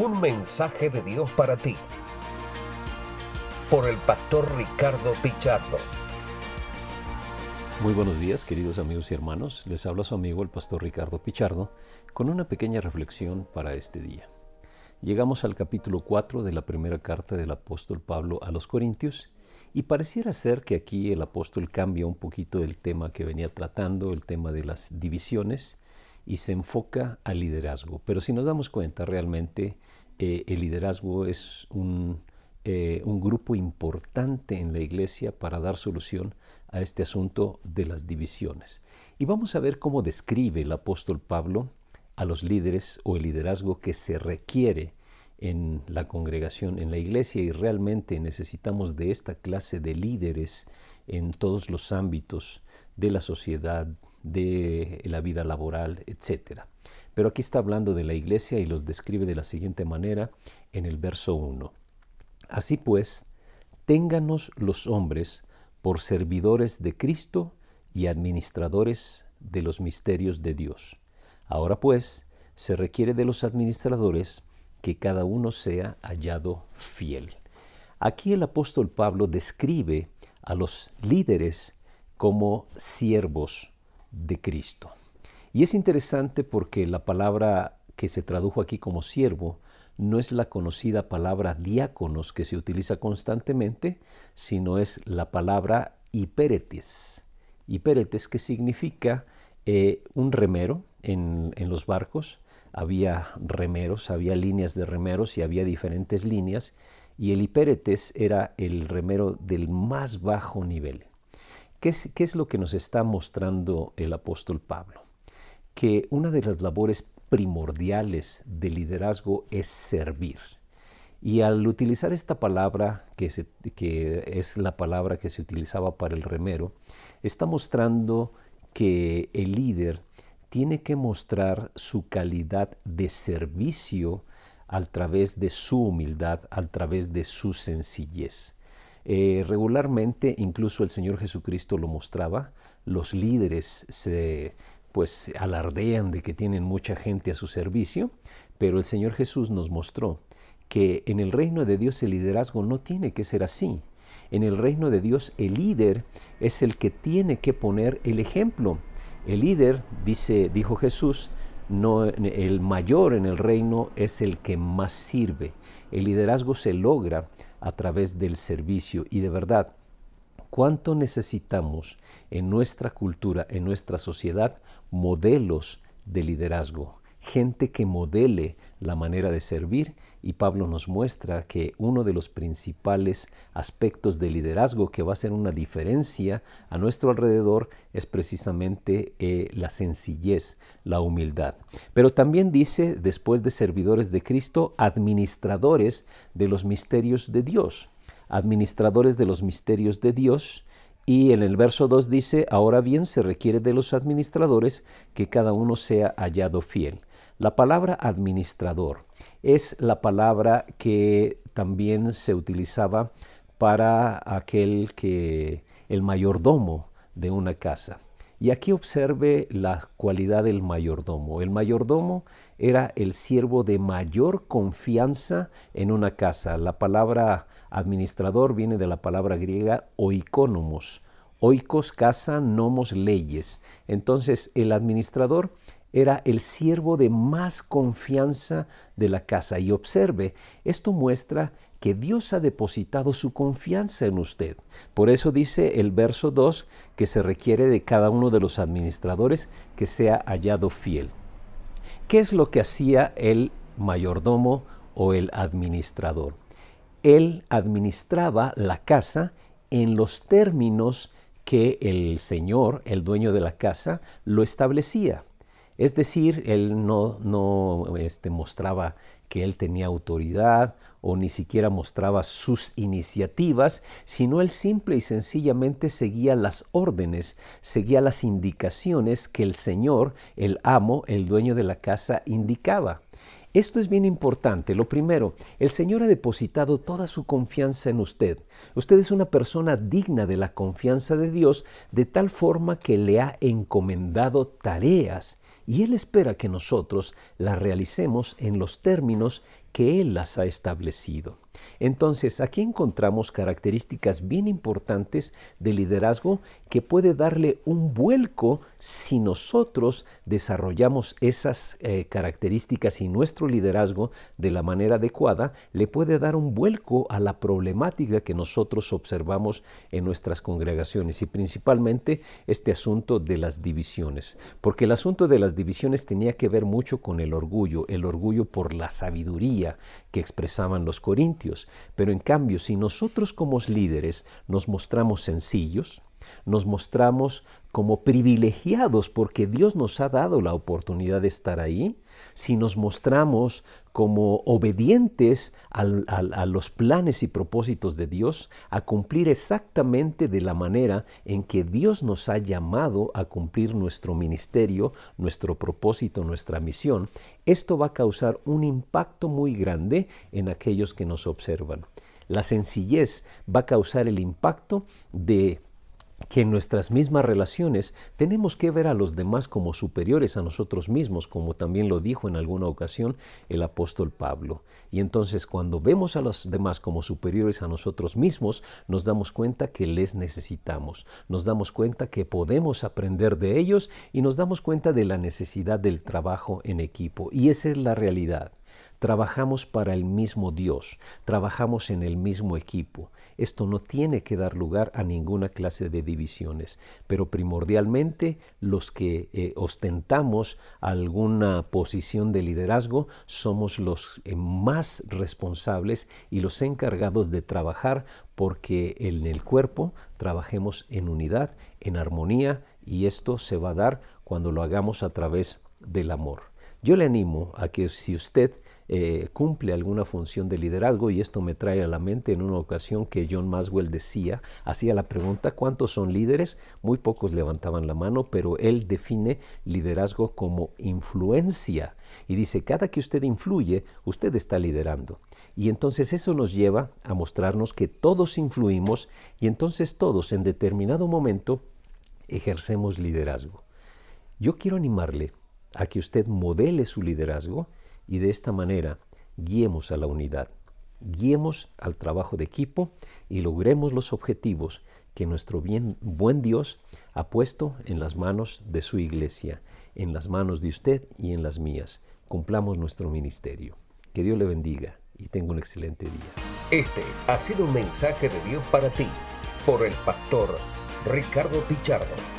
Un mensaje de Dios para ti. Por el pastor Ricardo Pichardo. Muy buenos días, queridos amigos y hermanos. Les habla su amigo el pastor Ricardo Pichardo con una pequeña reflexión para este día. Llegamos al capítulo 4 de la primera carta del apóstol Pablo a los Corintios y pareciera ser que aquí el apóstol cambia un poquito el tema que venía tratando, el tema de las divisiones, y se enfoca al liderazgo. Pero si nos damos cuenta, realmente eh, el liderazgo es un, eh, un grupo importante en la iglesia para dar solución a este asunto de las divisiones. Y vamos a ver cómo describe el apóstol Pablo a los líderes o el liderazgo que se requiere en la congregación, en la iglesia, y realmente necesitamos de esta clase de líderes en todos los ámbitos de la sociedad, de la vida laboral, etc. Pero aquí está hablando de la iglesia y los describe de la siguiente manera en el verso 1. Así pues, ténganos los hombres por servidores de Cristo y administradores de los misterios de Dios. Ahora pues, se requiere de los administradores que cada uno sea hallado fiel. Aquí el apóstol Pablo describe a los líderes como siervos de Cristo. Y es interesante porque la palabra que se tradujo aquí como siervo no es la conocida palabra diáconos que se utiliza constantemente, sino es la palabra hipéretes. Hipéretes que significa eh, un remero en, los barcos, había remeros, había líneas de remeros y había diferentes líneas, y el hipéretes era el remero del más bajo nivel. ¿Qué es, ¿Qué es, lo que nos está mostrando el apóstol Pablo? Que una de las labores primordiales del liderazgo es servir. Y al utilizar esta palabra, que, que es la palabra que se utilizaba para el remero, está mostrando que el líder tiene que mostrar su calidad de servicio a través de su humildad, a través de su sencillez. Eh, regularmente, incluso el Señor Jesucristo lo mostraba, los líderes se pues alardean de que tienen mucha gente a su servicio, pero el Señor Jesús nos mostró que en el reino de Dios el liderazgo no tiene que ser así. En el reino de Dios el líder es el que tiene que poner el ejemplo. El líder, dice, dijo Jesús, no, el mayor en el reino es el que más sirve. El liderazgo se logra a través del servicio y de verdad, ¿cuánto necesitamos en nuestra cultura, en nuestra sociedad, modelos de liderazgo? gente que modele la manera de servir y Pablo nos muestra que uno de los principales aspectos de liderazgo que va a hacer una diferencia a nuestro alrededor es precisamente eh, la sencillez, la humildad. Pero también dice, después de servidores de Cristo, administradores de los misterios de Dios. Administradores de los misterios de Dios y en el verso 2 dice, ahora bien se requiere de los administradores que cada uno sea hallado fiel. La palabra administrador es la palabra que también se utilizaba para aquel que el mayordomo de una casa. Y aquí observe la cualidad del mayordomo. El mayordomo era el siervo de mayor confianza en una casa. La palabra administrador viene de la palabra griega oikonomos. Oikos, casa, nomos, leyes. Entonces, el administrador era el siervo de más confianza de la casa. Y observe, esto muestra que Dios ha depositado su confianza en usted. Por eso dice el verso 2 que se requiere de cada uno de los administradores que sea hallado fiel. ¿Qué es lo que hacía el mayordomo o el administrador? Él administraba la casa en los términos que el señor, el dueño de la casa, lo establecía. Es decir, él no, no este, mostraba que él tenía autoridad o ni siquiera mostraba sus iniciativas, sino él simple y sencillamente seguía las órdenes, seguía las indicaciones que el Señor, el amo, el dueño de la casa indicaba. Esto es bien importante. Lo primero, el Señor ha depositado toda su confianza en usted. Usted es una persona digna de la confianza de Dios de tal forma que le ha encomendado tareas y Él espera que nosotros las realicemos en los términos que Él las ha establecido. Entonces, aquí encontramos características bien importantes de liderazgo que puede darle un vuelco si nosotros desarrollamos esas eh, características y nuestro liderazgo de la manera adecuada, le puede dar un vuelco a la problemática que nosotros observamos en nuestras congregaciones y principalmente este asunto de las divisiones. Porque el asunto de las divisiones tenía que ver mucho con el orgullo, el orgullo por la sabiduría que expresaban los corintios. Pero en cambio, si nosotros como líderes nos mostramos sencillos, nos mostramos como privilegiados porque Dios nos ha dado la oportunidad de estar ahí, si nos mostramos como obedientes a los planes y propósitos de Dios, a cumplir exactamente de la manera en que Dios nos ha llamado a cumplir nuestro ministerio, nuestro propósito, nuestra misión, esto va a causar un impacto muy grande en aquellos que nos observan. La sencillez va a causar el impacto de que en nuestras mismas relaciones tenemos que ver a los demás como superiores a nosotros mismos, como también lo dijo en alguna ocasión el apóstol Pablo. Y entonces cuando vemos a los demás como superiores a nosotros mismos, nos damos cuenta que les necesitamos, nos damos cuenta que podemos aprender de ellos y nos damos cuenta de la necesidad del trabajo en equipo. Y esa es la realidad. Trabajamos para el mismo Dios, trabajamos en el mismo equipo. Esto no tiene que dar lugar a ninguna clase de divisiones, pero primordialmente los que eh, ostentamos alguna posición de liderazgo somos los eh, más responsables y los encargados de trabajar porque en el cuerpo trabajemos en unidad, en armonía, y esto se va a dar cuando lo hagamos a través del amor. Yo le animo a que si usted eh, cumple alguna función de liderazgo y esto me trae a la mente en una ocasión que John Maswell decía, hacía la pregunta, ¿cuántos son líderes? Muy pocos levantaban la mano, pero él define liderazgo como influencia y dice, cada que usted influye, usted está liderando. Y entonces eso nos lleva a mostrarnos que todos influimos y entonces todos en determinado momento ejercemos liderazgo. Yo quiero animarle a que usted modele su liderazgo y de esta manera guiemos a la unidad, guiemos al trabajo de equipo y logremos los objetivos que nuestro bien, buen Dios ha puesto en las manos de su iglesia, en las manos de usted y en las mías. Cumplamos nuestro ministerio. Que Dios le bendiga y tenga un excelente día. Este ha sido un mensaje de Dios para ti por el pastor Ricardo Pichardo.